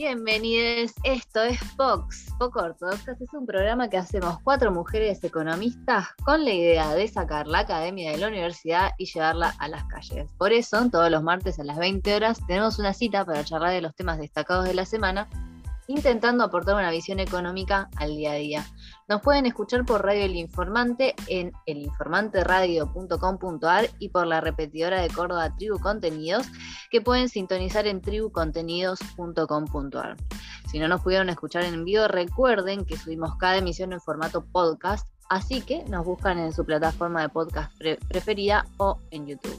Bienvenidos, esto es Fox, Poco Ortodoxas. Es un programa que hacemos cuatro mujeres economistas con la idea de sacar la academia de la universidad y llevarla a las calles. Por eso, todos los martes a las 20 horas tenemos una cita para charlar de los temas destacados de la semana intentando aportar una visión económica al día a día. Nos pueden escuchar por Radio El Informante en elinformanteradio.com.ar y por la repetidora de Córdoba Tribu Contenidos, que pueden sintonizar en tribucontenidos.com.ar. Si no nos pudieron escuchar en vivo, recuerden que subimos cada emisión en formato podcast, así que nos buscan en su plataforma de podcast preferida o en YouTube.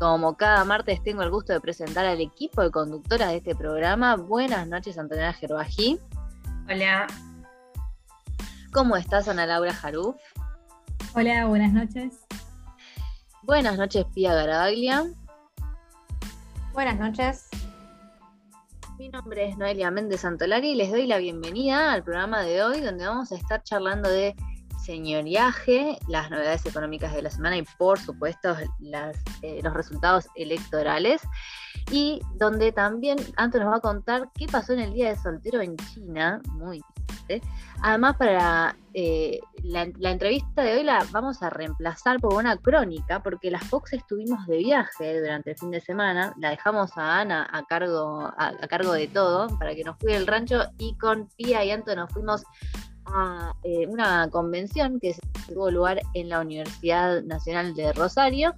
Como cada martes tengo el gusto de presentar al equipo de conductoras de este programa. Buenas noches, Antonella Gerbají. Hola. ¿Cómo estás, Ana Laura Jarú? Hola, buenas noches. Buenas noches, Pía Garaglia. Buenas noches. Mi nombre es Noelia Méndez Santolari y les doy la bienvenida al programa de hoy donde vamos a estar charlando de señoriaje, las novedades económicas de la semana y por supuesto eh, los resultados electorales. Y donde también Anto nos va a contar qué pasó en el Día de Soltero en China, muy Además, para eh, la, entrevista de hoy la vamos a reemplazar por una crónica, porque las Fox estuvimos de viaje durante el fin de semana, la dejamos a Ana a cargo, a, cargo de todo, para que nos cuide el rancho, y con Pia y Anto nos fuimos a eh, una convención que tuvo lugar en la Universidad Nacional de Rosario,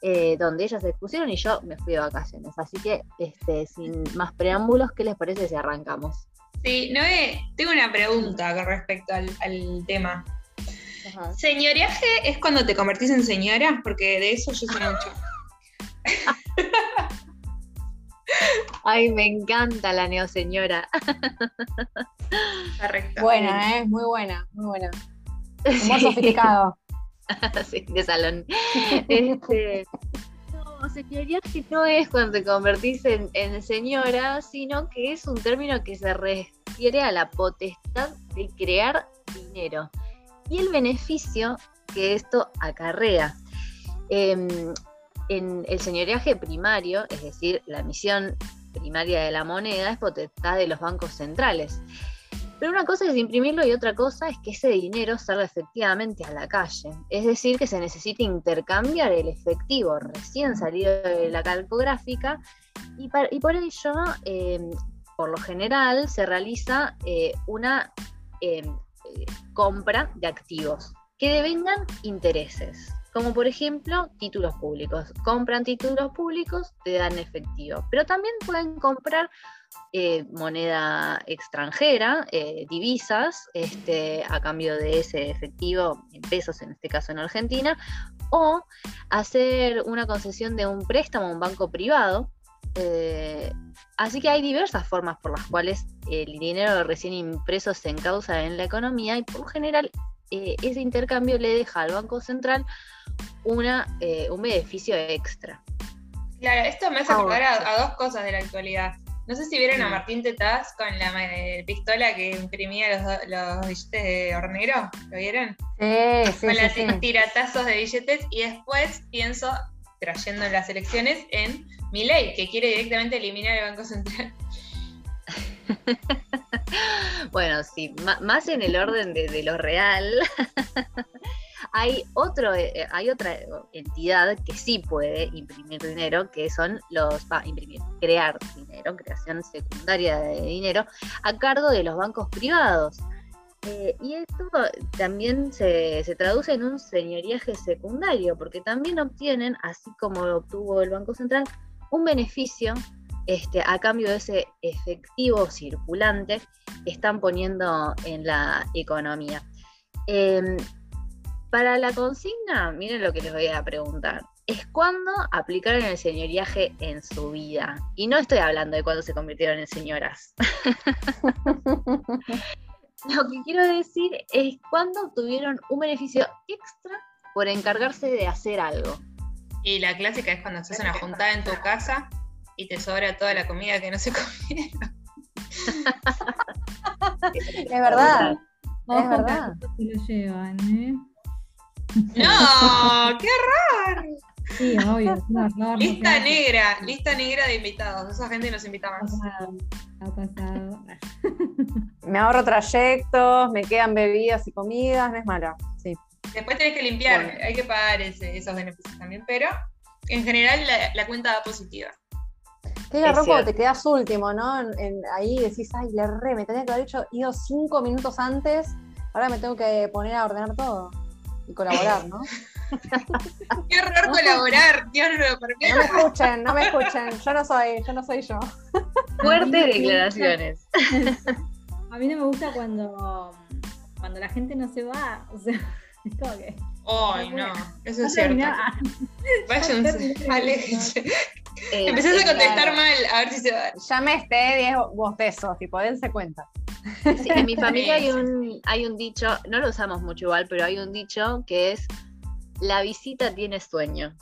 eh, donde ellas se expusieron y yo me fui de vacaciones. Así que, este, sin más preámbulos, ¿qué les parece si arrancamos? Sí, Noé, tengo una pregunta con respecto al, tema. ¿Señoriaje es cuando te convertís en señora? Porque de eso yo sé mucho. Ay, me encanta la neoseñora. Correcto. Buena, ¿eh? Muy buena, muy buena. Muy sofisticado. sí, de salón. Este, señoría que no es cuando te convertís en, señora, sino que es un término que se refiere a la potestad de crear dinero y el beneficio que esto acarrea. Em, en el señoreaje primario, es decir, la emisión primaria de la moneda, es potestad de los bancos centrales. Pero una cosa es imprimirlo y otra cosa es que ese dinero salga efectivamente a la calle. Es decir, que se necesita intercambiar el efectivo recién salido de la calcográfica y, por ello, em, por lo general, se realiza eh, una em, eh, compra de activos que devengan intereses como por ejemplo títulos públicos. Compran títulos públicos, te dan efectivo, pero también pueden comprar eh, moneda extranjera, eh, divisas, este, a cambio de ese efectivo en pesos, en este caso en Argentina, o hacer una concesión de un préstamo a un banco privado. Eh, así que hay diversas formas por las cuales el dinero recién impreso se encausa en la economía y por lo general ese intercambio le deja al Banco Central una, un beneficio extra. Claro, esto me hace acordar a, dos cosas de la actualidad. No sé si vieron a Martín Tetaz con la pistola que imprimía los, los billetes de hornero. ¿Lo vieron? Sí, sí. Con los tiratazos de billetes. Y después pienso, trayendo las elecciones, en ley que quiere directamente eliminar el Banco Central. bueno, sí, más en el orden de, lo real. Hay, otro, eh, eh, hay otra entidad que sí puede imprimir dinero, que son los, imprimir, crear dinero, creación secundaria de dinero, a cargo de los bancos privados. Eh, y esto también se, traduce en un señoriaje secundario, porque también obtienen, así como obtuvo el Banco Central, un beneficio este, a cambio de ese efectivo circulante que están poniendo en la economía. Em, para la consigna, miren lo que les voy a preguntar. Es cuando aplicaron el señoriaje en su vida. Y no estoy hablando de cuando se convirtieron en señoras. lo que quiero decir es cuando obtuvieron un beneficio extra por encargarse de hacer algo. Y la clásica es cuando haces una juntada en tu casa y te sobra toda la comida que no se comieron. es verdad. Es verdad. Se lo llevan, ¿eh? No, qué raro. Sí, obvio. lista negra, lista negra de invitados. Esa gente nos invita más. Ha pasado. me ahorro trayectos, me quedan bebidas y comidas, no es malo. Sí. Después tenés que limpiar, hay que pagar esos beneficios también, pero en general la, cuenta da positiva. Qué garrón te quedas último, ¿no? ahí decís, ay, le re, me tenía que haber hecho, ido cinco minutos antes, ahora me tengo que poner a ordenar todo y colaborar, ¿no? Qué horror colaborar, Dios no lo permite. No me escuchen, no me escuchen, yo no soy, yo no soy yo. Fuertes declaraciones. A mí no me gusta cuando, cuando la gente no se va, o sea, es como que. Ay, no, eso es cierto. Váyanse, aléjense. Eh, Empezás a contestar mal, a ver si se va. Ya me esté 10 bostezos, tipo, dense cuenta. Sí, en mi familia hay un, hay un dicho, no lo usamos mucho igual, pero hay un dicho que es la visita tiene sueño.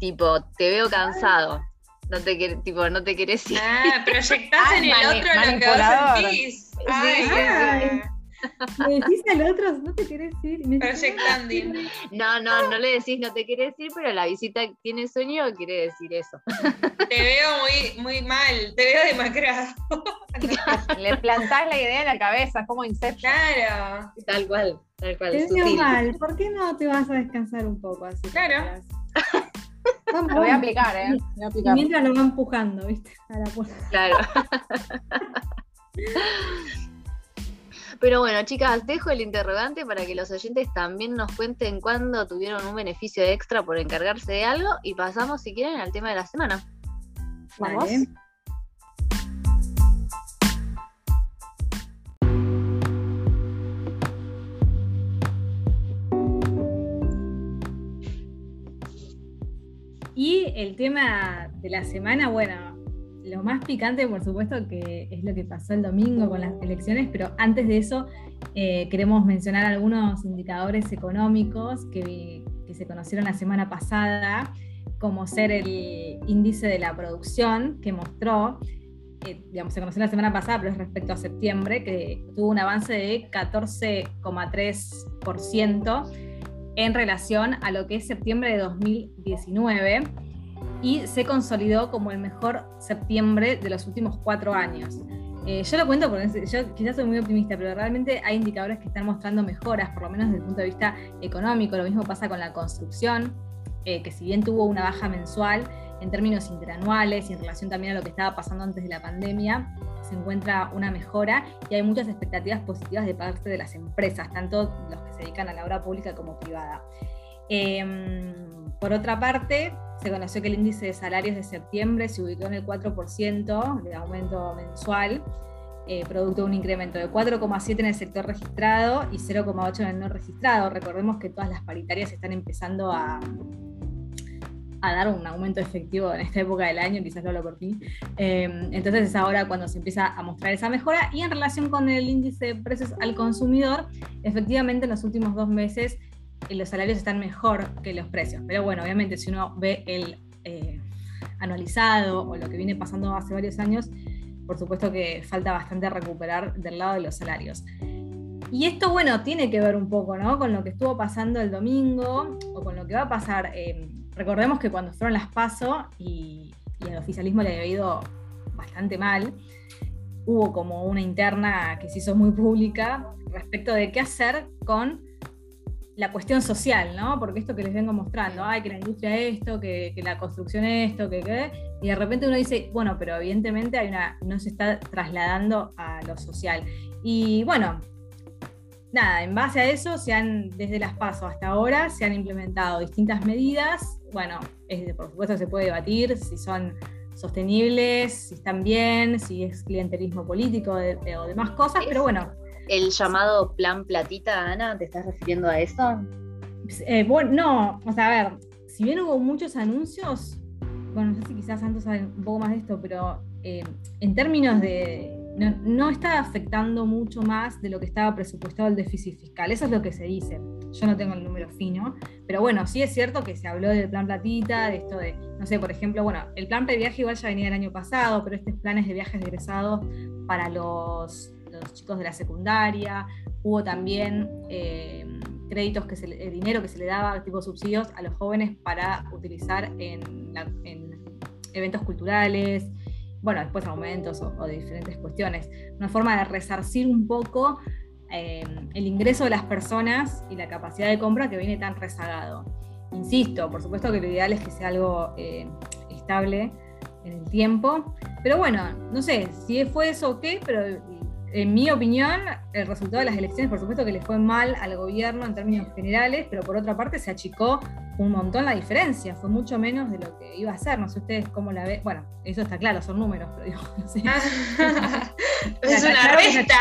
Tipo, te veo cansado. No te, tipo, no te querés ir. Ah, proyectás en el otro lo que vos sentís. Ay, Le decís al otro, no te querés ir. Proyectando. No, no, no le decís no te querés ir, pero la visita tiene sueño quiere decir eso. Te veo muy, muy mal, te veo demacrado. Le plantás la idea en la cabeza, como Inception. Claro. Tal cual, tal cual. Te veo mal, ¿por qué no te vas a descansar un poco así? Claro. lo voy a aplicar, ¿eh? Voy a aplicar. mientras lo va empujando, ¿viste? A la puerta. Claro. Pero bueno, chicas, dejo el interrogante para que los oyentes también nos cuenten cuándo tuvieron un beneficio extra por encargarse de algo y pasamos, si quieren, al tema de la semana. Vamos. Y el tema de la semana, bueno, lo más picante, por supuesto, que es lo que pasó el domingo con las elecciones, pero antes de eso eh, queremos mencionar algunos indicadores económicos que, se conocieron la semana pasada, como ser el índice de la producción que mostró, eh, digamos, se conoció la semana pasada, pero es respecto a septiembre, que tuvo un avance de 14,3% en relación a lo que es septiembre de 2019 y se consolidó como el mejor septiembre de los últimos cuatro años. Eh, yo lo cuento porque yo quizás soy muy optimista, pero realmente hay indicadores que están mostrando mejoras, por lo menos desde el punto de vista económico. Lo mismo pasa con la construcción, eh, que si bien tuvo una baja mensual, en términos interanuales y en relación también a lo que estaba pasando antes de la pandemia, se encuentra una mejora y hay muchas expectativas positivas de parte de las empresas, tanto los que se dedican a la obra pública como privada. Em, por otra parte, se conoció que el índice de salarios de septiembre se ubicó en el 4% de aumento mensual, eh, producto de un incremento de 4,7 en el sector registrado y 0,8 en el no registrado. Recordemos que todas las paritarias están empezando a, a dar un aumento efectivo en esta época del año, quizás lo hablo por ti. Eh, entonces es ahora cuando se empieza a mostrar esa mejora. Y en relación con el índice de precios al consumidor, efectivamente en los últimos dos meses los salarios están mejor que los precios. Pero bueno, obviamente si uno ve el eh, anualizado o lo que viene pasando hace varios años, por supuesto que falta bastante recuperar del lado de los salarios. Y esto, bueno, tiene que ver un poco, ¿no? Con lo que estuvo pasando el domingo o con lo que va a pasar. Eh, recordemos que cuando fueron las PASO y, y el oficialismo le había ido bastante mal, hubo como una interna que se hizo muy pública respecto de qué hacer con la cuestión social, ¿no? Porque esto que les vengo mostrando, ay, que la industria esto, que, la construcción esto, que qué, y de repente uno dice, bueno, pero evidentemente hay una, no se está trasladando a lo social. Y bueno, nada, en base a eso, se han, desde las pasos hasta ahora, se han implementado distintas medidas. Bueno, por supuesto se puede debatir si son sostenibles, si están bien, si es clientelismo político o demás cosas, pero bueno, el llamado plan platita, Ana, ¿te estás refiriendo a eso? Eh, bueno, no, o sea, a ver, si bien hubo muchos anuncios, bueno, no sé si quizás Santos sabe un poco más de esto, pero eh, en términos de. No, está afectando mucho más de lo que estaba presupuestado el déficit fiscal. Eso es lo que se dice. Yo no tengo el número fino, pero bueno, sí es cierto que se habló del plan platita, de esto de, no sé, por ejemplo, bueno, el plan de viaje igual ya venía el año pasado, pero estos planes de viajes egresados para los los chicos de la secundaria, hubo también eh, créditos, que se, el dinero que se le daba, tipo subsidios a los jóvenes para utilizar en, eventos culturales, bueno, después aumentos o, de diferentes cuestiones. Una forma de resarcir un poco eh, el ingreso de las personas y la capacidad de compra que viene tan rezagado. Insisto, por supuesto que lo ideal es que sea algo eh, estable en el tiempo, pero bueno, no sé si fue eso o qué, pero en mi opinión, el resultado de las elecciones, por supuesto que le fue mal al gobierno en términos generales, pero por otra parte se achicó un montón la diferencia, fue mucho menos de lo que iba a ser. No sé ustedes cómo la ven. Bueno, eso está claro, son números, pero digo, no sé. es una resta.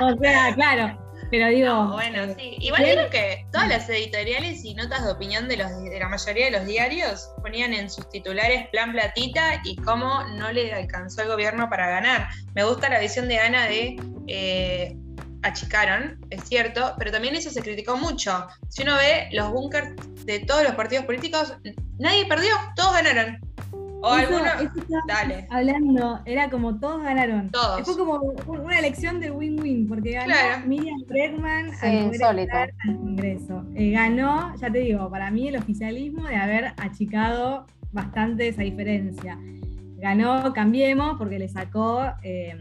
o sea, claro. Pero digo. bueno, eh, sí. Igual creo que todas las editoriales y notas de opinión de, los, de la mayoría de los diarios ponían en sus titulares plan platita y cómo no le alcanzó el gobierno para ganar. Me gusta la visión de Ana de. Eh, achicaron, es cierto, pero también eso se criticó mucho. Si uno ve los bunkers de todos los partidos políticos, nadie perdió, todos ganaron. O alguno, dale. Hablando, era como todos ganaron. Todos. Fue como una elección de win-win, porque ganó Miriam Bregman al Congreso. Eh, ganó, ya te digo, para mí el oficialismo de haber achicado bastante esa diferencia. Ganó Cambiemos porque le sacó eh,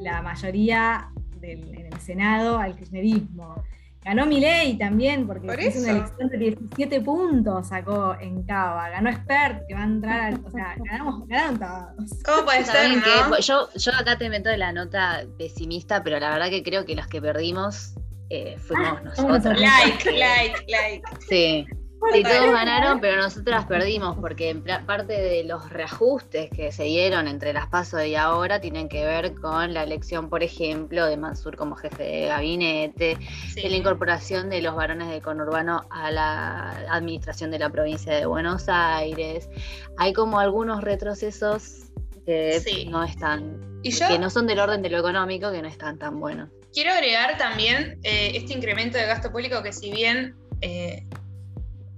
la mayoría del, en el Senado al kirchnerismo. Ganó Milei también, porque es una elección de 17 puntos sacó en Cava. Ganó Expert, que va a entrar al. O sea, ganamos, ganaron todos. ¿Cómo puede ser? ¿no? Yo, yo acá te meto la nota pesimista, pero la verdad que creo que los que perdimos eh, fuimos ah, nosotros. Like, like, like. Sí. Sí, todos ganaron, pero nosotras perdimos, porque parte de los reajustes que se dieron entre las pasos y ahora tienen que ver con la elección, por ejemplo, de Mansur como jefe de gabinete, la incorporación de los varones de conurbano a la administración de la provincia de Buenos Aires. Hay como algunos retrocesos que no están, que no son del orden de lo económico, que no están tan buenos. Quiero agregar también eh, este incremento de gasto público que si bien eh,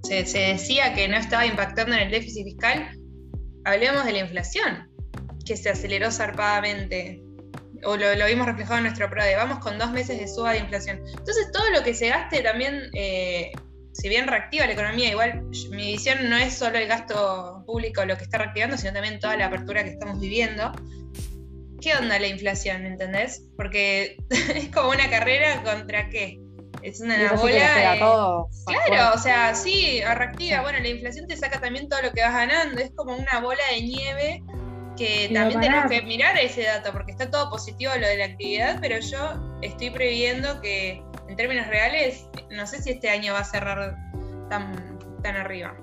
se, decía que no estaba impactando en el déficit fiscal, hablemos de la inflación, que se aceleró zarpadamente. O lo, vimos reflejado en nuestro PRODE. Vamos con dos meses de suba de inflación. Entonces, todo lo que se gaste también, eh, si bien reactiva la economía, igual mi visión no es solo el gasto público lo que está reactivando, sino también toda la apertura que estamos viviendo. ¿Qué onda la inflación, entendés? Porque es como una carrera contra qué? Es una bola. claro, o sea, sí, reactiva. Bueno, la inflación te saca también todo lo que vas ganando. Es como una bola de nieve que también tenemos que mirar ese dato, porque está todo positivo lo de la actividad, pero yo estoy previendo que en términos reales, no sé si este año va a cerrar tan, tan arriba.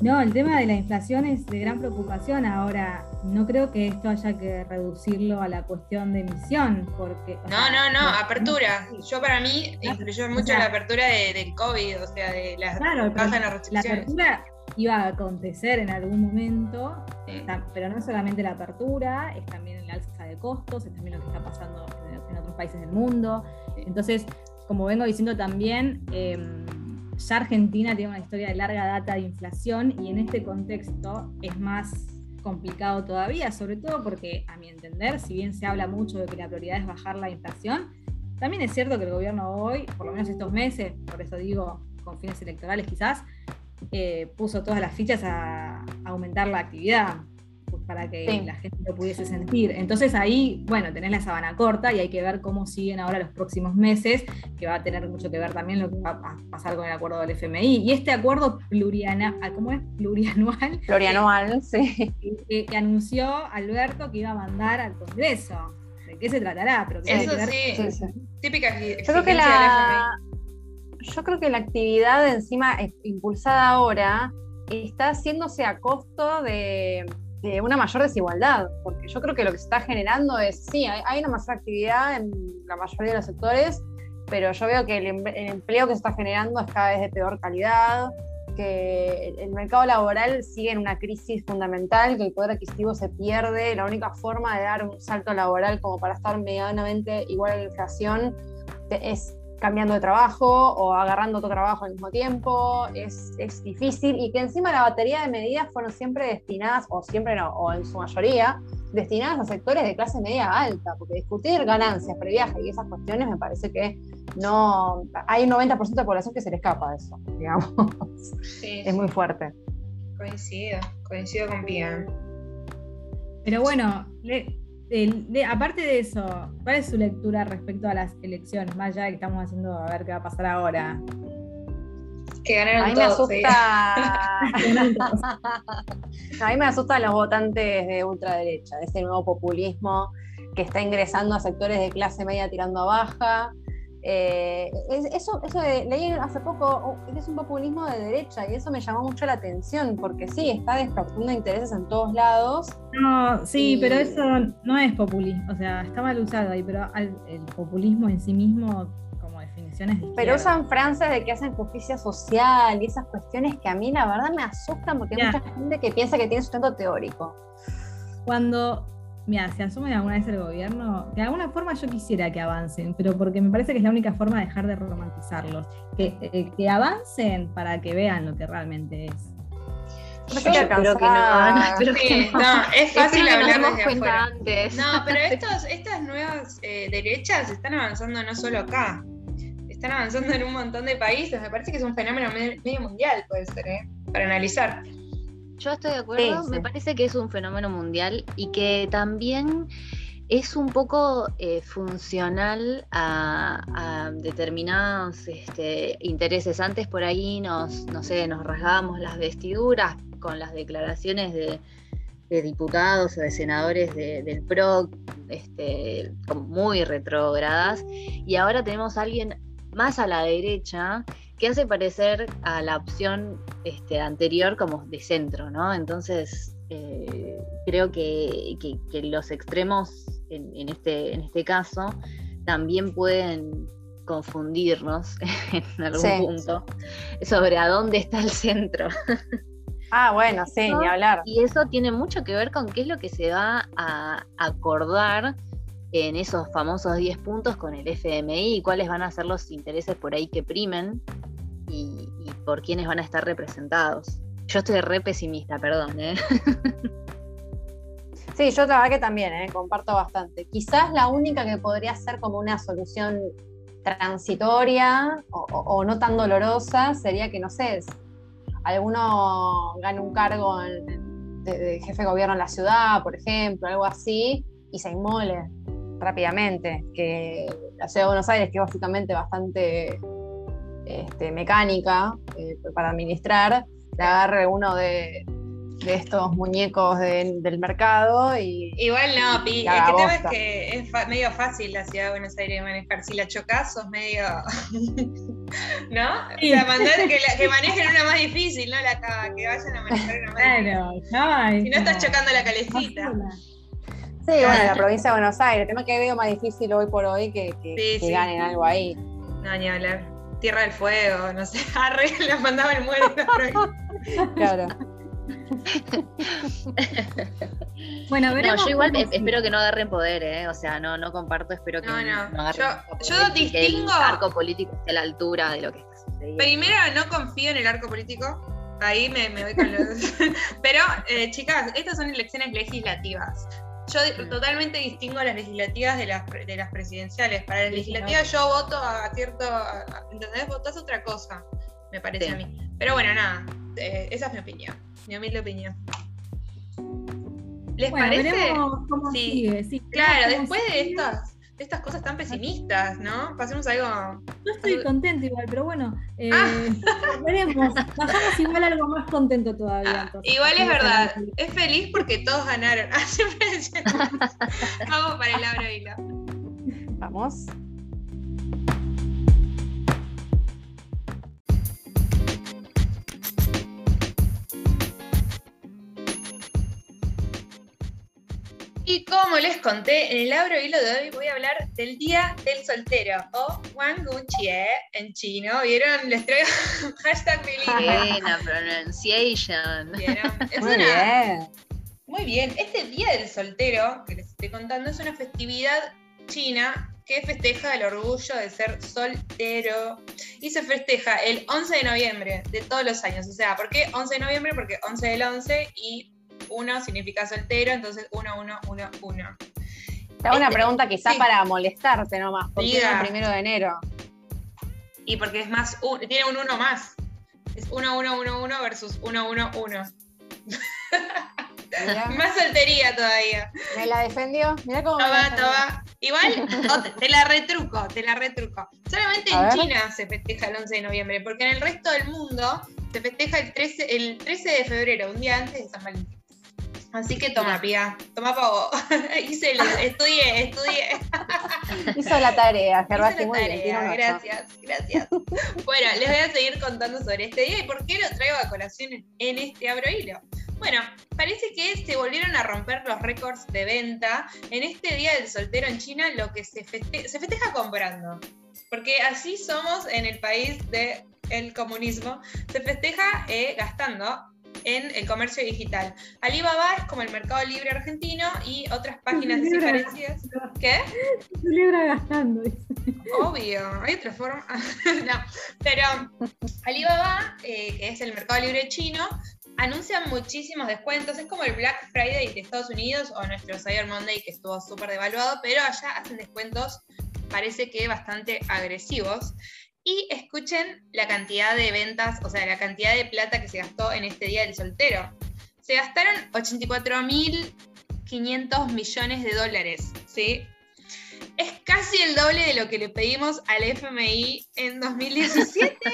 No, el tema de la inflación es de gran preocupación ahora. No creo que esto haya que reducirlo a la cuestión de emisión, porque... No, no, no, apertura. Yo para mí influyó mucho la apertura de, del COVID, o sea, de las claro, La apertura iba a acontecer en algún momento, pero no solamente la apertura, es también el alza de costos, es también lo que está pasando en, otros países del mundo. Entonces, como vengo diciendo también... Eh, ya Argentina tiene una historia de larga data de inflación y en este contexto es más complicado todavía, sobre todo porque, a mi entender, si bien se habla mucho de que la prioridad es bajar la inflación, también es cierto que el gobierno hoy, por lo menos estos meses, por eso digo con fines electorales quizás, eh, puso todas las fichas a aumentar la actividad para que la gente lo pudiese sentir. Entonces ahí, bueno, tenés la sabana corta y hay que ver cómo siguen ahora los próximos meses, que va a tener mucho que ver también lo que va a pasar con el acuerdo del FMI. Y este acuerdo pluriana, ah, ¿cómo es? Plurianual. Plurianual, sí. Que, anunció Alberto que iba a mandar al Congreso. ¿De qué se tratará? Pero Eso sí, típica Yo creo que la... Yo creo que la actividad encima impulsada ahora está haciéndose a costo de, una mayor desigualdad, porque yo creo que lo que se está generando es, sí, hay, una mayor actividad en la mayoría de los sectores, pero yo veo que el, empleo que se está generando es cada vez de peor calidad, que el mercado laboral sigue en una crisis fundamental, que el poder adquisitivo se pierde, la única forma de dar un salto laboral como para estar medianamente igual a la inflación es cambiando de trabajo o agarrando otro trabajo al mismo tiempo, es, difícil y que encima la batería de medidas fueron siempre destinadas, o siempre no, o en su mayoría, destinadas a sectores de clase media alta, porque discutir ganancias, previaje y esas cuestiones me parece que no. Hay un 90% de población que se le escapa de eso, digamos. es muy fuerte. Coincido, coincido con Pia. Pero bueno, aparte de eso, ¿cuál es su lectura respecto a las elecciones? Más allá de que estamos haciendo a ver qué va a pasar ahora. Que ganaron a mí me asusta. a mí me asusta los votantes de ultraderecha, de ese nuevo populismo que está ingresando a sectores de clase media tirando a baja. Eh, eso, eso de, leí hace poco, oh, es un populismo de derecha y eso me llamó mucho la atención porque sí, está despertando intereses en todos lados. No, sí, pero eso no es populismo, o sea, está mal usado ahí, pero el populismo en sí mismo pero usan frases de que hacen justicia social y esas cuestiones que a mí la verdad me asustan porque hay mucha gente que piensa que tiene sustento teórico. Cuando, mira, se asume alguna vez el gobierno, de alguna forma yo quisiera que avancen, pero porque me parece que es la única forma de dejar de romantizarlos. Que, eh, que avancen para que vean lo que realmente es. No que no, no. es fácil hablar desde afuera. Antes. No, pero estos, estas nuevas eh, derechas están avanzando no solo acá están avanzando en un montón de países. Me parece que es un fenómeno medio mundial, puede ser, ¿eh? para analizar. Yo estoy de acuerdo, me parece que es un fenómeno mundial y que también es un poco eh, funcional a, determinados este, intereses. Antes por ahí nos, no sé, nos rasgábamos las vestiduras con las declaraciones de, diputados o de senadores del PRO, este, muy retrógradas, y ahora tenemos a alguien más a la derecha, que hace parecer a la opción este, anterior como de centro, ¿no? Entonces, eh, creo que, los extremos en, este, en este caso también pueden confundirnos en algún punto sobre a dónde está el centro. Ah, bueno, sí, ni hablar. Y eso tiene mucho que ver con qué es lo que se va a acordar en esos famosos 10 puntos con el FMI y cuáles van a ser los intereses por ahí que primen y, por quiénes van a estar representados. Yo estoy re pesimista, perdón. ¿eh? Sí, yo la verdad que también, ¿eh? comparto bastante. Quizás la única que podría ser como una solución transitoria o, no tan dolorosa sería que, no sé, alguno gane un cargo de, jefe de gobierno en la ciudad, por ejemplo, algo así, y se inmole rápidamente, que la ciudad de Buenos Aires, que es básicamente bastante este, mecánica eh, para administrar, le agarre uno de, estos muñecos del mercado y. Igual no, Pi. El tema es que es medio fácil la ciudad de Buenos Aires manejar. Si la chocas, sos medio. ¿No? O sea, mandar que, que, manejen una más difícil, no la que vayan a manejar una más difícil. Si no estás chocando la calecita. Sí, bueno, la provincia de Buenos Aires. El tema que veo más difícil hoy por hoy que, que, ganen algo ahí. No, ni hablar. Tierra del Fuego, no sé, arre, le mandaba el muerto. claro. bueno, veremos. No, yo igual espero que no agarren poder, ¿eh? O sea, no, no comparto, espero que no, no. agarren yo, yo distingo. El arco político esté a la altura de lo que está sucediendo. Primero, no confío en el arco político. Ahí me, me voy con los. Pero, eh, chicas, estas son elecciones legislativas. Yo totalmente distingo las legislativas de las, de las presidenciales. Para las legislativas yo voto a cierto. ¿Entendés? Votás otra cosa, me parece a mí. Pero bueno, nada. Eh, esa es mi opinión. Mi humilde opinión. ¿Les parece? Cómo sigue. Sí, claro, después de estas estas cosas tan pesimistas, ¿no? Pasemos a algo. Yo estoy contento igual, pero bueno, eh, ah. veremos. Bajamos igual algo más contento todavía. Ah, igual es verdad, es feliz porque todos ganaron. Ah, Vamos para el Vila. Vamos. Como les conté, en el abro hilo de hoy voy a hablar del Día del Soltero o Wang Chie en chino. ¿Vieron? Les traigo hashtag Buena pronunciation. Muy bien. Muy bien. Este Día del Soltero que les estoy contando es una festividad china que festeja el orgullo de ser soltero y se festeja el 11 de noviembre de todos los años. O sea, ¿por qué 11 de noviembre? Porque 11 del 11 y uno significa soltero, entonces uno, uno, uno, uno. Hago una Este, pregunta quizás sí. para molestarte nomás, porque es Diga. el primero de enero. Y porque es más, un- tiene un uno más. Es uno, uno, uno, uno versus uno, uno, uno. Mirá, Más soltería todavía. me la defendió. Mirá cómo defendió. toma. Igual, no, te, te la retruco, te la retruco. Solamente A en ver. China se festeja el 11 de noviembre, porque en el resto del mundo se festeja el 13, el 13 de febrero, un día antes de San Valentín. Así que toma, pía, toma pavo. Hice el, estudié, estudié. Hizo la tarea, Gervasi, la muy bien. tarea, ocho. gracias, gracias. Bueno, les voy a seguir contando sobre este día y por qué lo traigo a colación en- este abro hilo. Bueno, parece que se volvieron a romper los récords de venta en este día del soltero en China, lo que se, feste- se festeja comprando. Porque así somos en el país del comunismo. Se festeja eh, gastando en el comercio digital. Alibaba es como el Mercado Libre argentino y otras páginas así Libre. parecidas. ¿Qué? Se libra gastando. Obvio, hay otra forma. no, pero Alibaba, eh, que es el mercado libre chino, anuncia muchísimos descuentos. Es como el Black Friday de Estados Unidos o nuestro Cyber Monday, que estuvo súper devaluado, pero allá hacen descuentos, parece que bastante agresivos. Y escuchen la cantidad de ventas, o sea, la cantidad de plata que se gastó en este Día del Soltero. Se gastaron 84.500 millones de dólares, ¿sí? Es casi el doble de lo que le pedimos al FMI en 2017.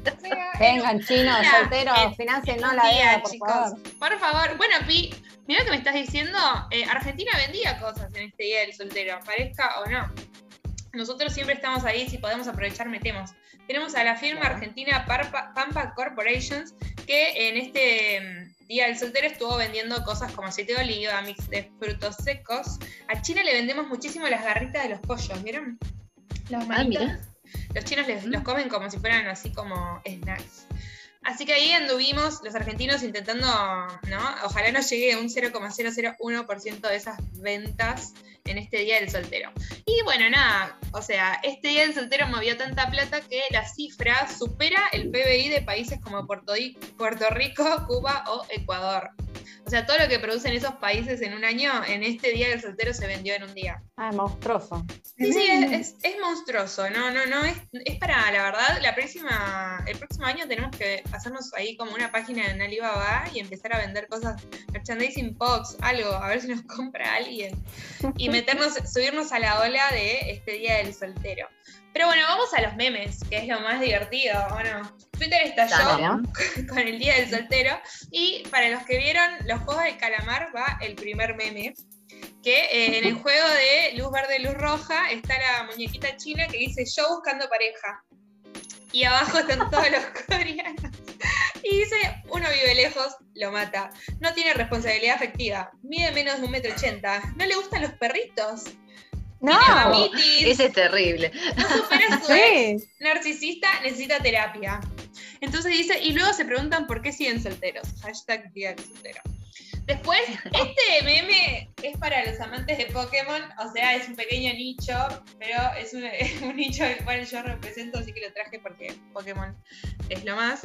O sea, Vengan, chinos, solteros, en- financien, no la deuda, por chicos. favor. Por favor. Bueno, Pi, mira que me estás diciendo, eh, Argentina vendía cosas en este día del soltero, parezca o no. Nosotros siempre estamos ahí, si podemos aprovechar, metemos. Tenemos a la firma argentina Parpa- Pampa Corporations, que en este mm, día del soltero estuvo vendiendo cosas como aceite de oliva, mix de frutos secos. A China le vendemos muchísimo las garritas de los pollos, ¿vieron? Los Ah, manitos. mira. Los chinos les- Mm. los comen como si fueran así como snacks. Así que ahí anduvimos los argentinos intentando, ¿no? Ojalá nos llegue un 0,001% de esas ventas en este Día del Soltero. Y bueno, nada, o sea, este Día del Soltero movió tanta plata que la cifra supera el PBI de países como Puerto Rico, Cuba o Ecuador. O sea, todo lo que producen esos países en un año, en este Día del Soltero se vendió en un día. Ah, monstruoso. Sí, sí, es, es- es monstruoso, no, no, no, es, es para, la verdad, la próxima, el próximo año tenemos que hacernos ahí como una página en Alibaba y empezar a vender cosas, merchandising box, algo, a ver si nos compra alguien, y meternos, subirnos a la ola de este Día del Soltero. Pero bueno, vamos a los memes, que es lo más divertido, bueno, Twitter estalló Dale. con el Día del Soltero. Y para los que vieron los juegos del calamar, va el primer meme. Que eh, en el juego de luz verde, luz roja, está la muñequita china que dice yo buscando pareja. Y abajo están todos los coreanos. Y dice, uno vive lejos, lo mata. No tiene responsabilidad afectiva. Mide menos de un metro ochenta. No le gustan los perritos. No. Ese es terrible. No supera su ex sí. narcisista necesita terapia. Entonces dice, y luego se preguntan por qué siguen solteros. Hashtag día del soltero. Después, este meme es para los amantes de Pokémon, o sea, es un pequeño nicho, pero es un, es un nicho del cual yo represento, así que lo traje porque Pokémon es lo más.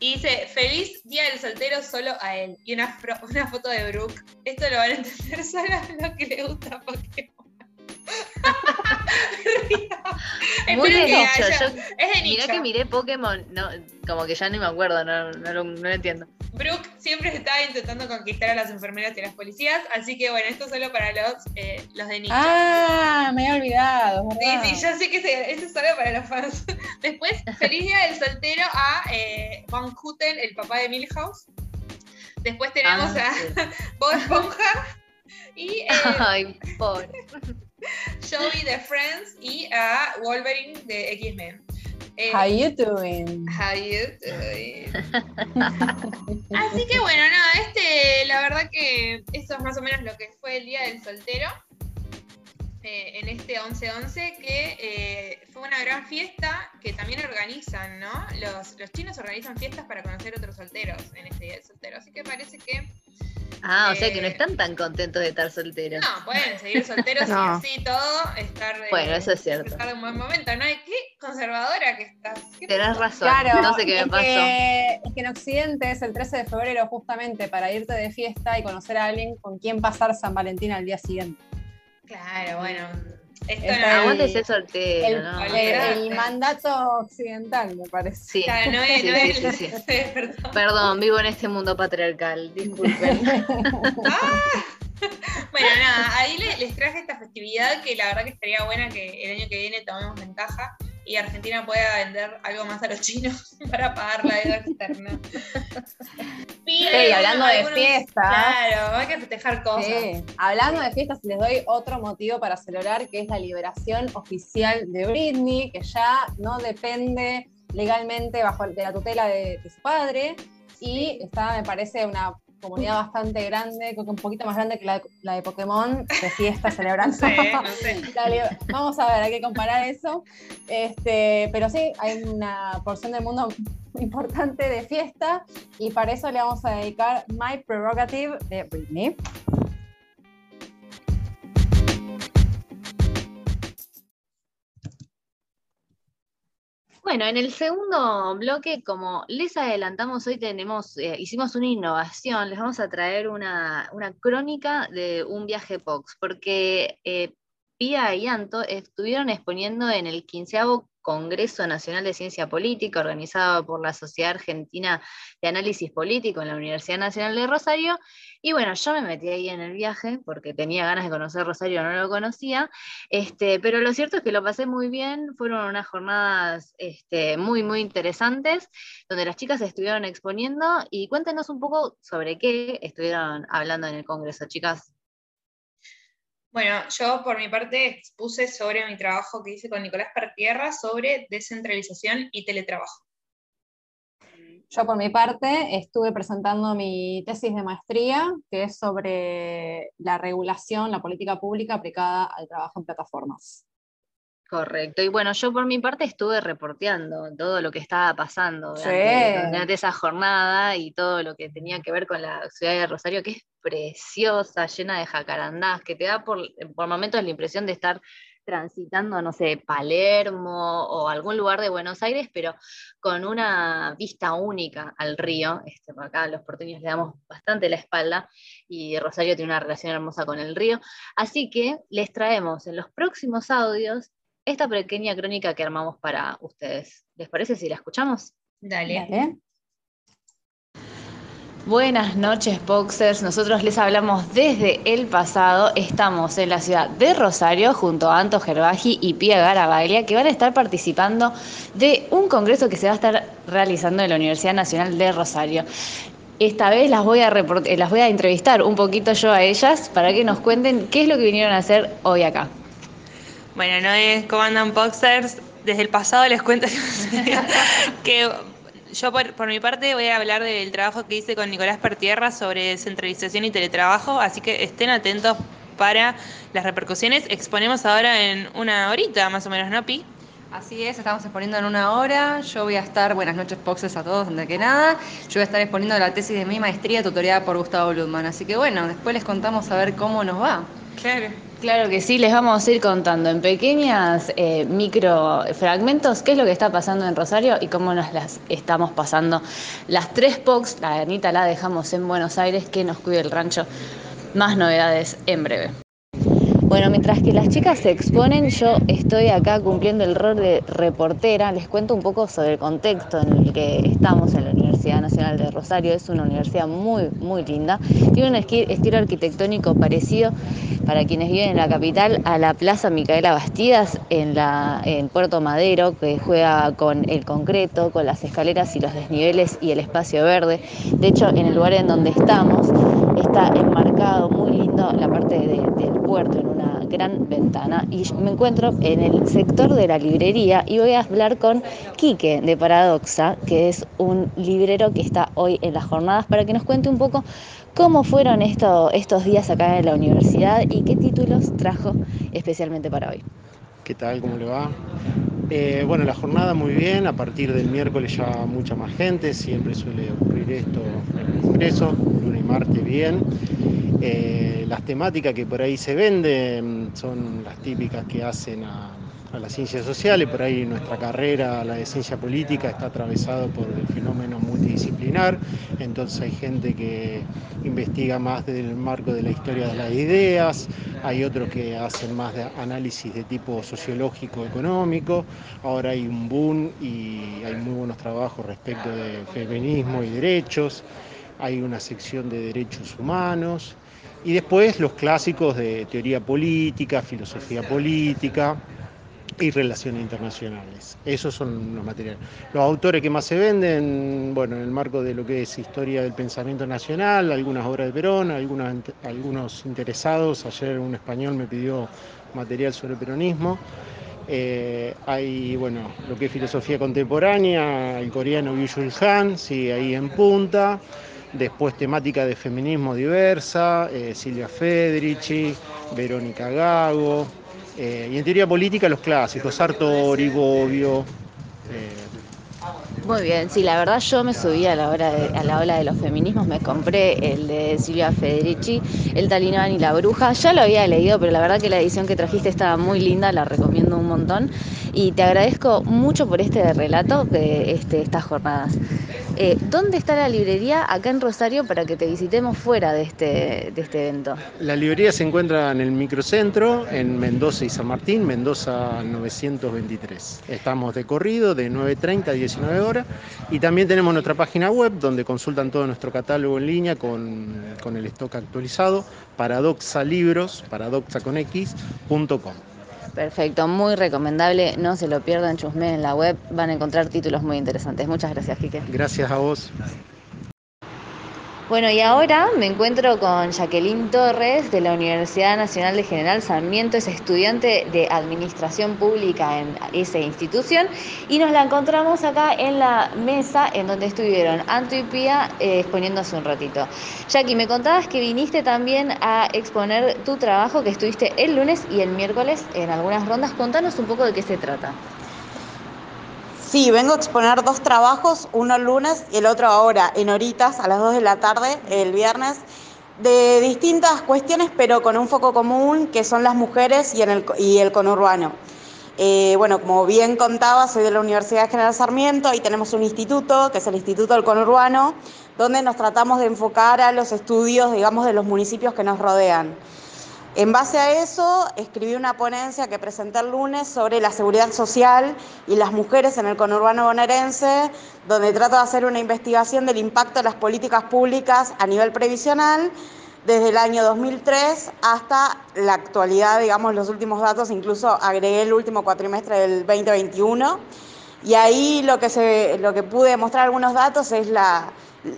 Y dice, feliz día del soltero solo a él. Y una, foto de Brooke. Esto lo van a entender solo a los que le gusta Pokémon. Muy haya- Yo, Es de nicho. mirá que miré Pokémon, no, como que ya ni me acuerdo, no, no, lo- no lo entiendo. Brooke siempre estaba intentando conquistar a las enfermeras y a las policías, así que bueno, esto es solo para los, eh, los de nicho. Ah, me he olvidado, Sí, sí, yo sé que se- esto es solo para los fans. Después, feliz día del soltero a eh, Van Houten, el papá de Milhouse. Después tenemos Ah, a sí. Bob Esponja y eh, Ay, pobre. Joey de Friends y a Wolverine de X-Men. Eh, How you doing? How you doing? Así que bueno, nada, este, la verdad que esto es más o menos lo que fue el Día del Soltero. eh, en este 11-11, que eh, fue una gran fiesta que también organizan, ¿no? Los, los chinos organizan fiestas para conocer otros solteros en este Día del Soltero. Así que parece que Ah, o sea que no Eh, están tan contentos de estar solteros. No, pueden seguir solteros No. y así todo, estar eh, Bueno, eso es cierto. de un buen momento. ¿No? ¿Qué conservadora que estás? ¿Qué Tenés razón. Claro, no sé qué me pasó. Que, es que en Occidente es el 13 de febrero justamente para irte de fiesta y conocer a alguien con quien pasar San Valentín al día siguiente. Claro, bueno. Esto no, el- soltero, El, ¿no? el- mandato occidental, me parece. Sí. claro, no es, Sí, no es- sí, despertó. Perdón, vivo en este mundo patriarcal, disculpen. Bueno, nada, ahí le- les traje esta festividad que la verdad que estaría buena que el año que viene tomemos ventaja y Argentina pueda vender algo más a los chinos para pagar la deuda externa. Ey, hablando de fiestas. Claro, hay que festejar cosas. Sí. Hablando de fiestas, les doy otro motivo para celebrar, que es la liberación oficial de Britney, que ya no depende legalmente bajo de la tutela de, de su padre. Y está, me parece, una comunidad bastante grande, creo que un poquito más grande que la, de- la de Pokémon, de fiesta celebrando. No sé. Vamos a ver, hay que comparar eso. Este, pero sí, hay una porción del mundo importante de fiesta y para eso le vamos a dedicar My Prerogative de Britney. Bueno, en el segundo bloque, como les adelantamos, hoy tenemos, eh, hicimos una innovación, les vamos a traer una, una crónica de un viaje POX, porque eh, Pía y Anto estuvieron exponiendo en el 15 Congreso Nacional de Ciencia Política, organizado por la Sociedad Argentina de Análisis Político en la Universidad Nacional de Rosario, y bueno, yo me metí ahí en el viaje porque tenía ganas de conocer Rosario, no lo conocía, este, pero lo cierto es que lo pasé muy bien, fueron unas jornadas este, muy, muy interesantes, donde las chicas estuvieron exponiendo. Y cuéntenos un poco sobre qué estuvieron hablando en el Congreso, chicas. Bueno, yo por mi parte expuse sobre mi trabajo que hice con Nicolás Partierra sobre descentralización y teletrabajo. Yo por mi parte estuve presentando mi tesis de maestría, que es sobre la regulación, la política pública aplicada al trabajo en plataformas. Correcto. Y bueno, yo por mi parte estuve reporteando todo lo que estaba pasando Sí. durante, durante esa jornada y todo lo que tenía que ver con la ciudad de Rosario, que es preciosa, llena de jacarandás, que te da por, por momentos la impresión de estar transitando, no sé, Palermo o algún lugar de Buenos Aires, pero con una vista única al río. Este, acá los porteños le damos bastante la espalda y Rosario tiene una relación hermosa con el río. Así que les traemos en los próximos audios esta pequeña crónica que armamos para ustedes. ¿Les parece si la escuchamos? Dale. Dale. Buenas noches, Boxers. Nosotros les hablamos desde el pasado. Estamos en la ciudad de Rosario junto a Anto Gerbaji y Pia Garabaglia, que van a estar participando de un congreso que se va a estar realizando en la Universidad Nacional de Rosario. Esta vez las voy a, eh, las voy a entrevistar un poquito yo a ellas para que nos cuenten qué es lo que vinieron a hacer hoy acá. Bueno, no es Comandan Boxers. Desde el pasado les cuento que yo por, por mi parte voy a hablar del trabajo que hice con Nicolás Pertierra sobre descentralización y teletrabajo, así que estén atentos para las repercusiones. Exponemos ahora en una horita más o menos, ¿no, Pi? Así es, estamos exponiendo en una hora. Yo voy a estar, buenas noches, Poxes a todos, donde que nada. Yo voy a estar exponiendo la tesis de mi maestría tutoriada por Gustavo Bludman. Así que bueno, después les contamos a ver cómo nos va. Claro. Claro que sí, les vamos a ir contando en pequeñas eh, micro fragmentos qué es lo que está pasando en Rosario y cómo nos las estamos pasando. Las tres POCs, la Anita la dejamos en Buenos Aires, que nos cuide el rancho. Más novedades en breve. Bueno, mientras que las chicas se exponen, yo estoy acá cumpliendo el rol de reportera. Les cuento un poco sobre el contexto en el que estamos en la Universidad Nacional de Rosario. Es una universidad muy, muy linda. Tiene un estilo arquitectónico parecido para quienes viven en la capital a la Plaza Micaela Bastidas en, en Puerto Madero, que juega con el concreto, con las escaleras y los desniveles y el espacio verde. De hecho, en el lugar en donde estamos está enmarcado muy lindo la parte de- del puerto en una gran ventana y me encuentro en el sector de la librería y voy a hablar con Quique de Paradoxa, que es un librero que está hoy en las jornadas para que nos cuente un poco cómo fueron esto- estos días acá en la universidad y qué títulos trajo especialmente para hoy. ¿Qué tal? ¿Cómo le va? Eh, bueno, la jornada muy bien, a partir del miércoles ya mucha más gente, siempre suele ocurrir esto en el Congreso, lunes y martes bien. Eh, las temáticas que por ahí se venden son las típicas que hacen a, a las ciencias sociales, por ahí nuestra carrera, la de ciencia política, está atravesado por el fenómeno multidisciplinar, entonces hay gente que investiga más desde el marco de la historia de las ideas, hay otros que hacen más de análisis de tipo sociológico, económico, ahora hay un boom y hay muy buenos trabajos respecto de feminismo y derechos, hay una sección de derechos humanos. Y después los clásicos de teoría política, filosofía política, y relaciones internacionales. Esos son los materiales. Los autores que más se venden, bueno, en el marco de lo que es historia del pensamiento nacional, algunas obras de Perón, algunos interesados. Ayer un español me pidió material sobre peronismo. Eh, hay, bueno, lo que es filosofía contemporánea, el coreano Byung Han, sigue ahí en punta. Después temática de feminismo diversa, eh, Silvia Federici, Verónica Gago, eh, y en teoría política los clásicos, Sartori, Bobbio. Eh. Muy bien, sí, la verdad yo me subí a la, hora a la ola de los feminismos, me compré el de Silvia Federici, el Talibán y la Bruja, ya lo había leído, pero la verdad que la edición que trajiste estaba muy linda, la recomiendo un montón y te agradezco mucho por este relato de este, estas jornadas. Eh, ¿Dónde está la librería acá en Rosario para que te visitemos fuera de este, de este evento? La librería se encuentra en el microcentro, en Mendoza y San Martín, Mendoza 923. Estamos de corrido de 9.30 a 19 horas y también tenemos nuestra página web donde consultan todo nuestro catálogo en línea con, con el stock actualizado, paradoxalibros, paradoxaconx.com. Perfecto, muy recomendable, no se lo pierdan, chusme en la web, van a encontrar títulos muy interesantes. Muchas gracias, Quique. Gracias a vos. Bueno, y ahora me encuentro con Jacqueline Torres de la Universidad Nacional de General Sarmiento, es estudiante de Administración Pública en esa institución y nos la encontramos acá en la mesa en donde estuvieron Anto y Pía eh, exponiéndose un ratito. Jackie, me contabas que viniste también a exponer tu trabajo que estuviste el lunes y el miércoles en algunas rondas. Contanos un poco de qué se trata. Sí, vengo a exponer dos trabajos, uno el lunes y el otro ahora, en horitas, a las 2 de la tarde, el viernes, de distintas cuestiones, pero con un foco común, que son las mujeres y, el, conurbano. Eh, bueno, como bien contaba, soy de la Universidad General Sarmiento, y tenemos un instituto, que es el Instituto del Conurbano, donde nos tratamos de enfocar a los estudios, digamos, de los municipios que nos rodean. En base a eso, escribí una ponencia que presenté el lunes sobre la seguridad social y las mujeres en el conurbano bonaerense, donde trato de hacer una investigación del impacto de las políticas públicas a nivel previsional desde el año 2003 hasta la actualidad, digamos, los últimos datos, incluso agregué el último cuatrimestre del 2021. Y ahí lo que, se, lo que pude mostrar algunos datos es la,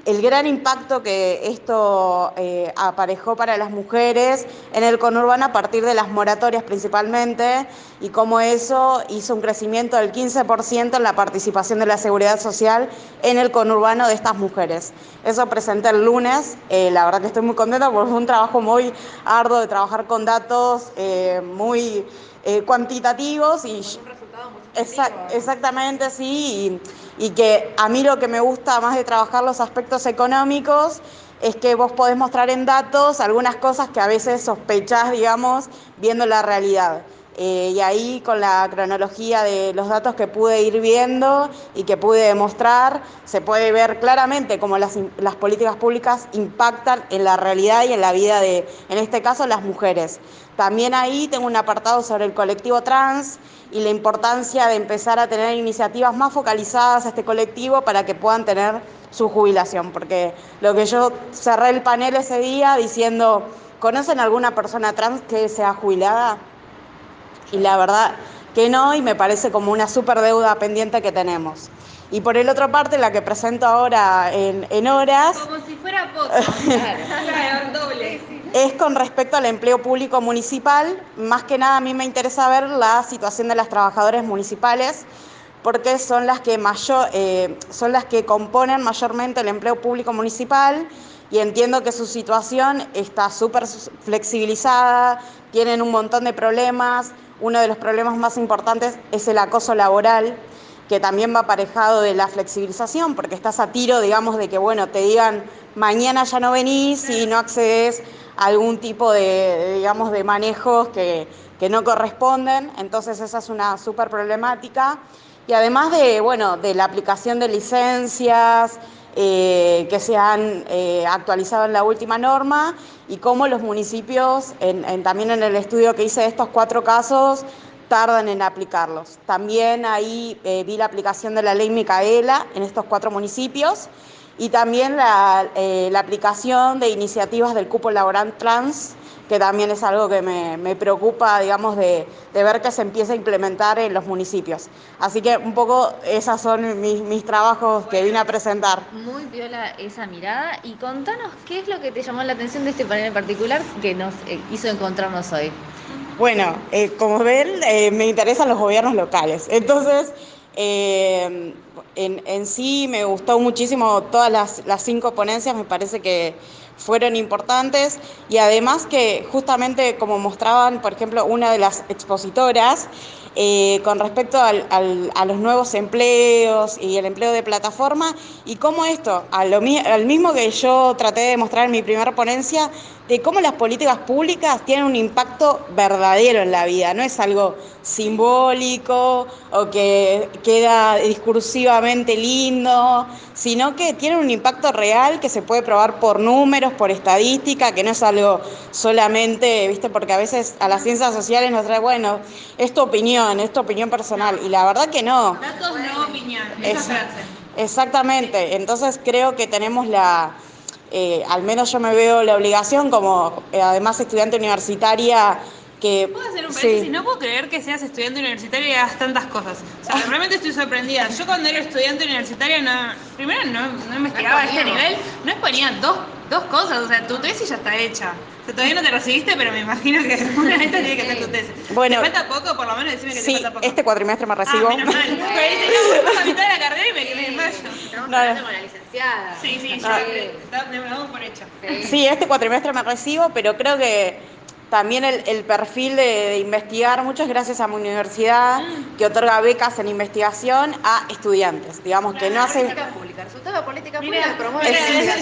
el gran impacto que esto eh, aparejó para las mujeres en el conurbano a partir de las moratorias principalmente y cómo eso hizo un crecimiento del 15% en la participación de la seguridad social en el conurbano de estas mujeres. Eso presenté el lunes, eh, la verdad que estoy muy contenta porque fue un trabajo muy arduo de trabajar con datos eh, muy cuantitativos y exactamente, sí, y, que a mí lo que me gusta más de trabajar los aspectos económicos es que vos podés mostrar en datos algunas cosas que a veces sospechás, digamos, viendo la realidad. Eh, y ahí con la cronología de los datos que pude ir viendo y que pude demostrar, se puede ver claramente cómo las, las políticas públicas impactan en la realidad y en la vida de, en este caso, las mujeres. También ahí tengo un apartado sobre el colectivo trans y la importancia de empezar a tener iniciativas más focalizadas a este colectivo para que puedan tener su jubilación. Porque lo que yo cerré el panel ese día diciendo, ¿conocen alguna persona trans que sea jubilada? Y la verdad que no, y me parece como una super deuda pendiente que tenemos. Y por el otro parte, la que presento ahora en, horas... Como si fuera poco, claro, doble es con respecto al empleo público municipal. Más que nada a mí me interesa ver la situación de las trabajadoras municipales porque son las que, mayor, eh, son las que componen mayormente el empleo público municipal y entiendo que su situación está súper flexibilizada, tienen un montón de problemas. uno de los problemas más importantes es el acoso laboral, que también va aparejado de la flexibilización, porque estás a tiro, digamos, de que, bueno, te digan, mañana ya no venís y no accedes algún tipo de, digamos, de manejos que, que no corresponden. Entonces esa es una súper problemática. Y además de, bueno, de la aplicación de licencias, eh, que se han eh, actualizado en la última norma y cómo los municipios, también en el estudio que hice de estos cuatro casos, tardan en aplicarlos. También ahí eh, vi la aplicación de la ley Micaela en estos cuatro municipios y también la, la aplicación de iniciativas del cupo laboral trans que también es algo que me, preocupa, digamos, de, ver que se empieza a implementar en los municipios. Así que un poco esos son mis, trabajos que vine a presentar. Muy viola esa mirada y contanos qué es lo que te llamó la atención de este panel en particular que nos eh, hizo encontrarnos hoy. Bueno, eh, como ven, eh, me interesan los gobiernos locales. Entonces, en, sí me gustó muchísimo todas las, las cinco ponencias, me parece que fueron importantes. Y además que justamente como mostraban, por ejemplo, una de las expositoras, eh, con respecto a los nuevos empleos y el empleo de plataforma y cómo esto, al mismo que yo traté de mostrar en mi primera ponencia, de cómo las políticas públicas tienen un impacto verdadero en la vida, no es algo simbólico o que queda discursivamente lindo, sino que tiene un impacto real que se puede probar por números, por estadística, que no es algo solamente, viste, porque a veces a las ciencias sociales nos trae, bueno, es tu opinión, es tu opinión personal, y la verdad que no. Datos, no opinión, Exactamente, entonces creo que tenemos la eh, al menos yo me veo la obligación como eh, además estudiante universitaria que... ¿Puedo hacer un paréntesis? No puedo creer que seas estudiante universitario y hagas tantas cosas. O sea, realmente estoy sorprendida. Yo cuando era estudiante universitaria, no, primero no, no investigaba a este nivel, no exponía dos, dos cosas. O sea, tu tesis ya está hecha. O sea, todavía no te recibiste, pero me imagino que una vez tiene que hacer tu tesis. Bueno, ¿Te falta poco? Por lo menos decime que sí, te falta poco. este cuatrimestre me recibo. Ah, menos mal. Pero ahí teníamos la mitad de la carrera y me quedé en mayo. Estamos hablando con la licenciada. Sí, sí, ya. Está, me lo damos por hecho. Sí, este cuatrimestre me recibo, pero creo que también el, perfil de, investigar mucho es gracias a mi universidad que otorga becas en investigación a estudiantes, digamos que no hace... Política pública, resultado de política pública promueve...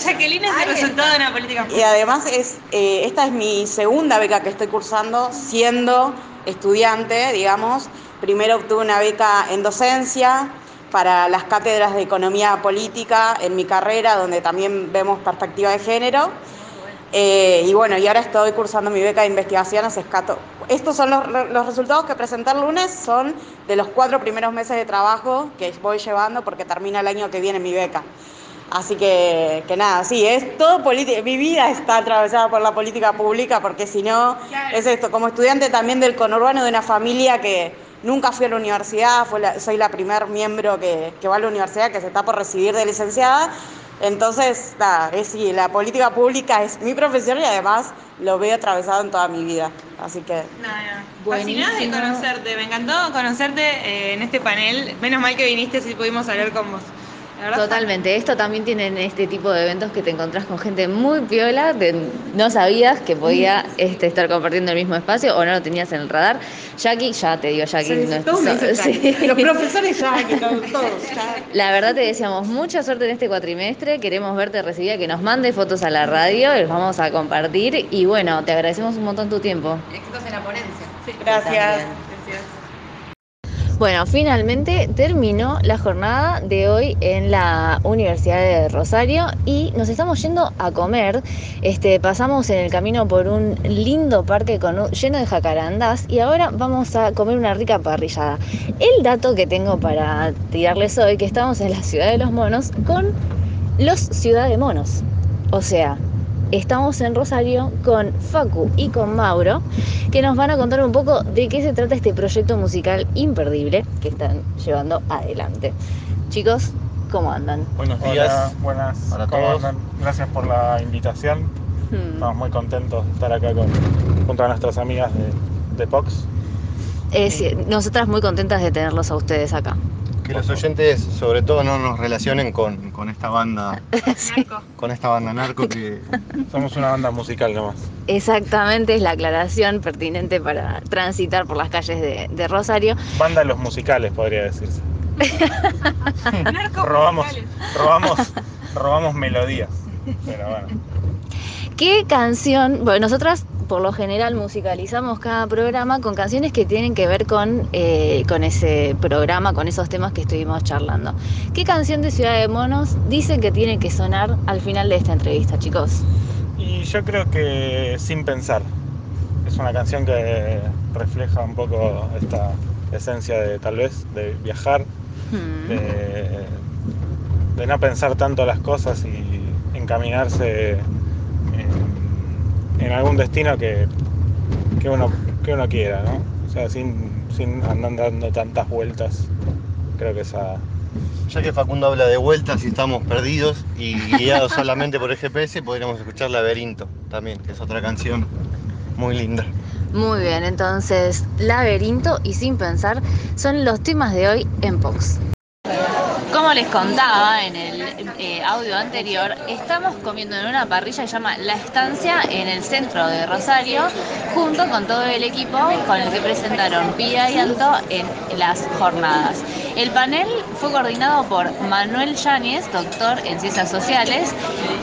Jacqueline es el resultado de una política pública. Y además es, eh, esta es mi segunda beca que estoy cursando siendo estudiante, digamos. Primero obtuve una beca en docencia para las cátedras de economía política en mi carrera, donde también vemos perspectiva de género. Eh, y bueno, y ahora estoy cursando mi beca de investigación a Sescato. Estos son los, los, resultados que presenté el lunes, son de los cuatro primeros meses de trabajo que voy llevando porque termina el año que viene mi beca. Así que, que nada, sí, es todo política. Mi vida está atravesada por la política pública porque si no, es esto. Como estudiante también del conurbano de una familia que nunca fui a la universidad, soy la primer miembro que, que va a la universidad, que se está por recibir de licenciada entonces, nada, es, sí, la política pública es mi profesión y además lo veo atravesado en toda mi vida. Así que. Nada, Fascinada de conocerte, me encantó conocerte eh, en este panel. Menos mal que viniste si pudimos hablar con vos. Totalmente. Esto también tienen este tipo de eventos que te encontrás con gente muy piola, no sabías que podía este, estar compartiendo el mismo espacio o no lo tenías en el radar. Jackie, ya te digo, Jackie. Los profesores Jackie, todos. La verdad te deseamos mucha suerte en este cuatrimestre. Queremos verte recibida, que nos mande fotos a la radio, los vamos a compartir. Y bueno, te agradecemos un montón tu tiempo. Éxitos en la ponencia. Gracias. Bueno, finalmente terminó la jornada de hoy en la Universidad de Rosario y nos estamos yendo a comer. Este, pasamos en el camino por un lindo parque con, lleno de jacarandas y ahora vamos a comer una rica parrillada. El dato que tengo para tirarles hoy que estamos en la ciudad de los monos con los Ciudad de Monos. O sea, Estamos en Rosario con Facu y con Mauro, que nos van a contar un poco de qué se trata este proyecto musical imperdible que están llevando adelante. Chicos, ¿cómo andan? Buenos días. buenas. Para todos. Gracias por la invitación. Hmm. Estamos muy contentos de estar acá con, junto a nuestras amigas de, de POX. nosotras muy contentas de tenerlos a ustedes acá. Que los oyentes sobre todo no nos relacionen con, con esta banda, con esta banda narco que Somos una banda musical nomás. Exactamente, es la aclaración pertinente para transitar por las calles de, de Rosario. Banda de los musicales, podría decirse. robamos, robamos, robamos melodías. Pero bueno. ¿Qué canción? Bueno, nosotras por lo general musicalizamos cada programa con canciones que tienen que ver con, eh, con ese programa, con esos temas que estuvimos charlando. ¿Qué canción de Ciudad de Monos dicen que tiene que sonar al final de esta entrevista, chicos? Y yo creo que Sin Pensar es una canción que refleja un poco esta esencia de tal vez de viajar, Hmm. de, de no pensar tanto las cosas y encaminarse en, algún destino que, que, uno, que uno quiera, ¿no? O sea, sin, sin andar dando tantas vueltas. Creo que esa, Ya que Facundo habla de vueltas y estamos perdidos y guiados solamente por el GPS, podríamos escuchar Laberinto también, que es otra canción muy linda. Muy bien, entonces Laberinto y Sin Pensar son los temas de hoy en Pox. Como les contaba en el eh, audio anterior, estamos comiendo en una parrilla que se llama La Estancia en el centro de Rosario, junto con todo el equipo con el que presentaron Pia y Anto en las jornadas. El panel fue coordinado por Manuel Yáñez, doctor en ciencias sociales,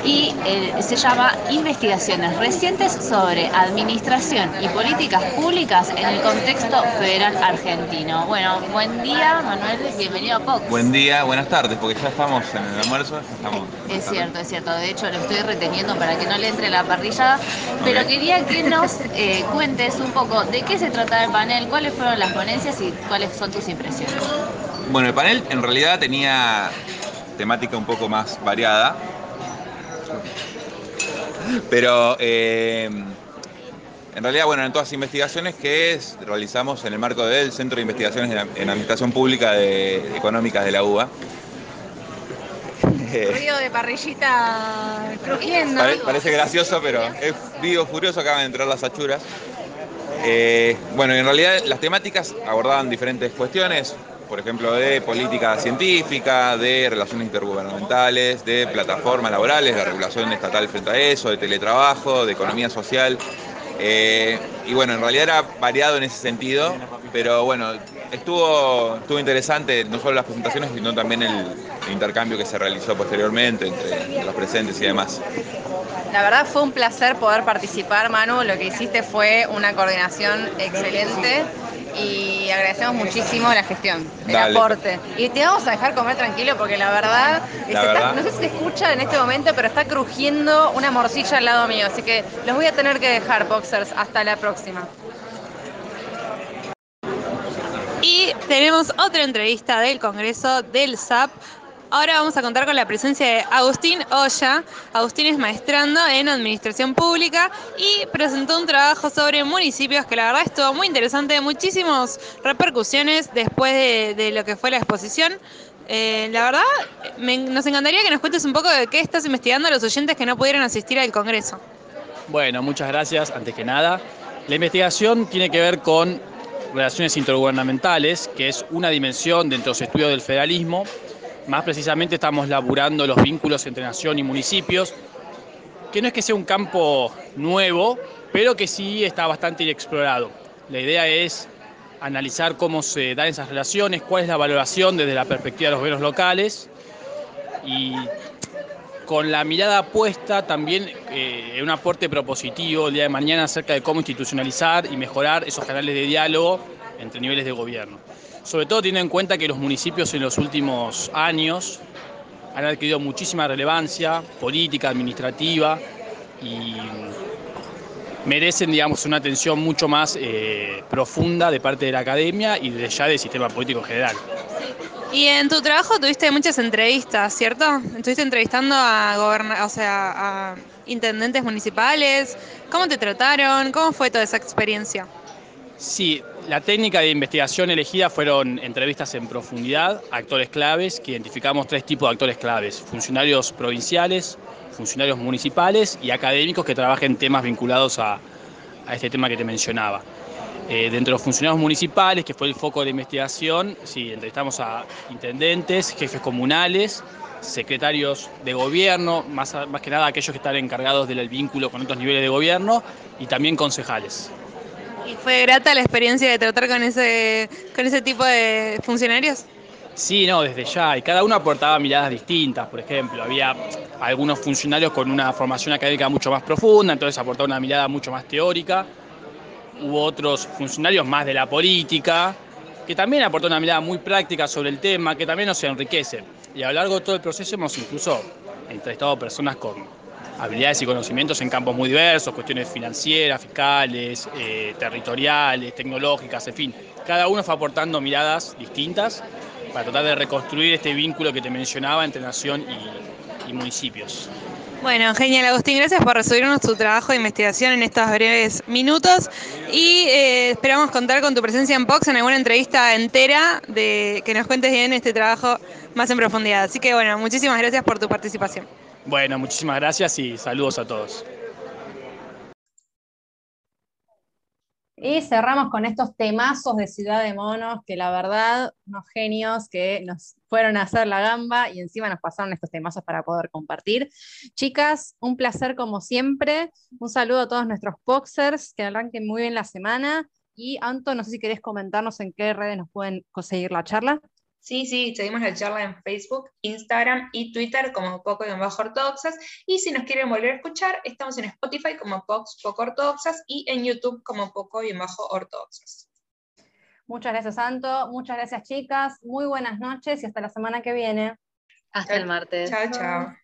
y eh, se llama Investigaciones recientes sobre administración y políticas públicas en el contexto federal argentino. Bueno, buen día, Manuel, bienvenido a Pox. Buen día, buenas tardes, porque ya estamos en el almuerzo. Estamos Es cierto, es cierto. De hecho, lo estoy reteniendo para que no le entre la parrilla. Pero quería que nos eh, cuentes un poco de qué se trata el panel, cuáles fueron las ponencias y cuáles son tus impresiones. Bueno, el panel en realidad tenía temática un poco más variada. Pero eh, en realidad, bueno, en todas las investigaciones que es- realizamos en el marco del Centro de Investigaciones en, en Administración Pública de, Económicas de la UBA. Eh, Ruido de parrillita crujiendo. Pare- parece gracioso, pero es vivo furioso, acaban de entrar las achuras. Eh, bueno, en realidad las temáticas abordaban diferentes cuestiones, por ejemplo, de política científica, de relaciones intergubernamentales, de plataformas laborales, de regulación estatal frente a eso, de teletrabajo, de economía social. Eh, y bueno, en realidad era variado en ese sentido, pero bueno, estuvo, estuvo interesante no solo las presentaciones, sino también el, intercambio que se realizó posteriormente entre, los presentes y demás. La verdad fue un placer poder participar, Manu. Lo que hiciste fue una coordinación excelente y agradecemos muchísimo la gestión, el Dale. aporte. Y te vamos a dejar comer tranquilo porque la verdad, se está- verdad. no sé si se escucha en este momento, pero está crujiendo una morcilla al lado mío. Así que los voy a tener que dejar, Boxers. Hasta la próxima. Y tenemos otra entrevista del Congreso del SAP. Ahora vamos a contar con la presencia de Agustín Olla. Agustín es maestrando en Administración Pública y presentó un trabajo sobre municipios que la verdad estuvo muy interesante, muchísimas repercusiones después de, lo que fue la exposición. Eh, la verdad, nos encantaría que nos cuentes un poco de qué estás investigando a los oyentes que no pudieron asistir al Congreso. Bueno, muchas gracias. Antes que nada, la investigación tiene que ver con relaciones intergubernamentales, que es una dimensión dentro de los estudios del federalismo. Más precisamente estamos laburando los vínculos entre nación y municipios, que no es que sea un campo nuevo, pero que sí está bastante inexplorado. La idea es analizar cómo se dan esas relaciones, cuál es la valoración desde la perspectiva de los gobiernos locales y con la mirada puesta también eh, en un aporte propositivo el día de mañana acerca de cómo institucionalizar y mejorar esos canales de diálogo entre niveles de gobierno. Sobre todo teniendo en cuenta que los municipios en los últimos años han adquirido muchísima relevancia política, administrativa y merecen, digamos, una atención mucho más eh, profunda de parte de la academia y de ya del sistema político en general. Y en tu trabajo tuviste muchas entrevistas, ¿cierto? Estuviste entrevistando a goberna o sea, a intendentes municipales. ¿Cómo te trataron? ¿Cómo fue toda esa experiencia? Sí, la técnica de investigación elegida fueron entrevistas en profundidad, actores claves, que identificamos tres tipos de actores claves, funcionarios provinciales, funcionarios municipales y académicos que trabajen temas vinculados a este tema que te mencionaba. Eh, dentro de los funcionarios municipales, que fue el foco de investigación, sí, entrevistamos a intendentes, jefes comunales, secretarios de gobierno, más, más que nada aquellos que están encargados del vínculo con otros niveles de gobierno, y también concejales. ¿Y fue grata la experiencia de tratar con ese, con ese tipo de funcionarios? Sí, no, desde ya. Y cada uno aportaba miradas distintas. Por ejemplo, había algunos funcionarios con una formación académica mucho más profunda, entonces aportaba una mirada mucho más teórica. Hubo otros funcionarios más de la política, que también aportaron una mirada muy práctica sobre el tema, que también nos enriquece. Y a lo largo de todo el proceso hemos incluso entrevistado personas con habilidades y conocimientos en campos muy diversos, cuestiones financieras, fiscales, eh, territoriales, tecnológicas, en fin. Cada uno fue aportando miradas distintas para tratar de reconstruir este vínculo que te mencionaba entre nación y, municipios. Bueno, genial, Agustín, gracias por recibirnos tu trabajo de investigación en estos breves minutos y eh, esperamos contar con tu presencia en POX en alguna entrevista entera de que nos cuentes bien este trabajo más en profundidad. Así que bueno, muchísimas gracias por tu participación. Bueno, muchísimas gracias y saludos a todos. Y cerramos con estos temazos de Ciudad de Monos, que la verdad, unos genios que nos fueron a hacer la gamba y encima nos pasaron estos temazos para poder compartir. Chicas, un placer como siempre. Un saludo a todos nuestros boxers, que arranquen muy bien la semana. Y Anto, no sé si querés comentarnos en qué redes nos pueden conseguir la charla. Sí, sí, seguimos la charla en Facebook, Instagram y Twitter como Poco y Bajo Ortodoxas. Y si nos quieren volver a escuchar, estamos en Spotify como Pox Poco Ortodoxas y en YouTube como Poco y Bajo Ortodoxas. Muchas gracias, Santo. Muchas gracias, chicas. Muy buenas noches y hasta la semana que viene. Hasta el martes. Chao, chao.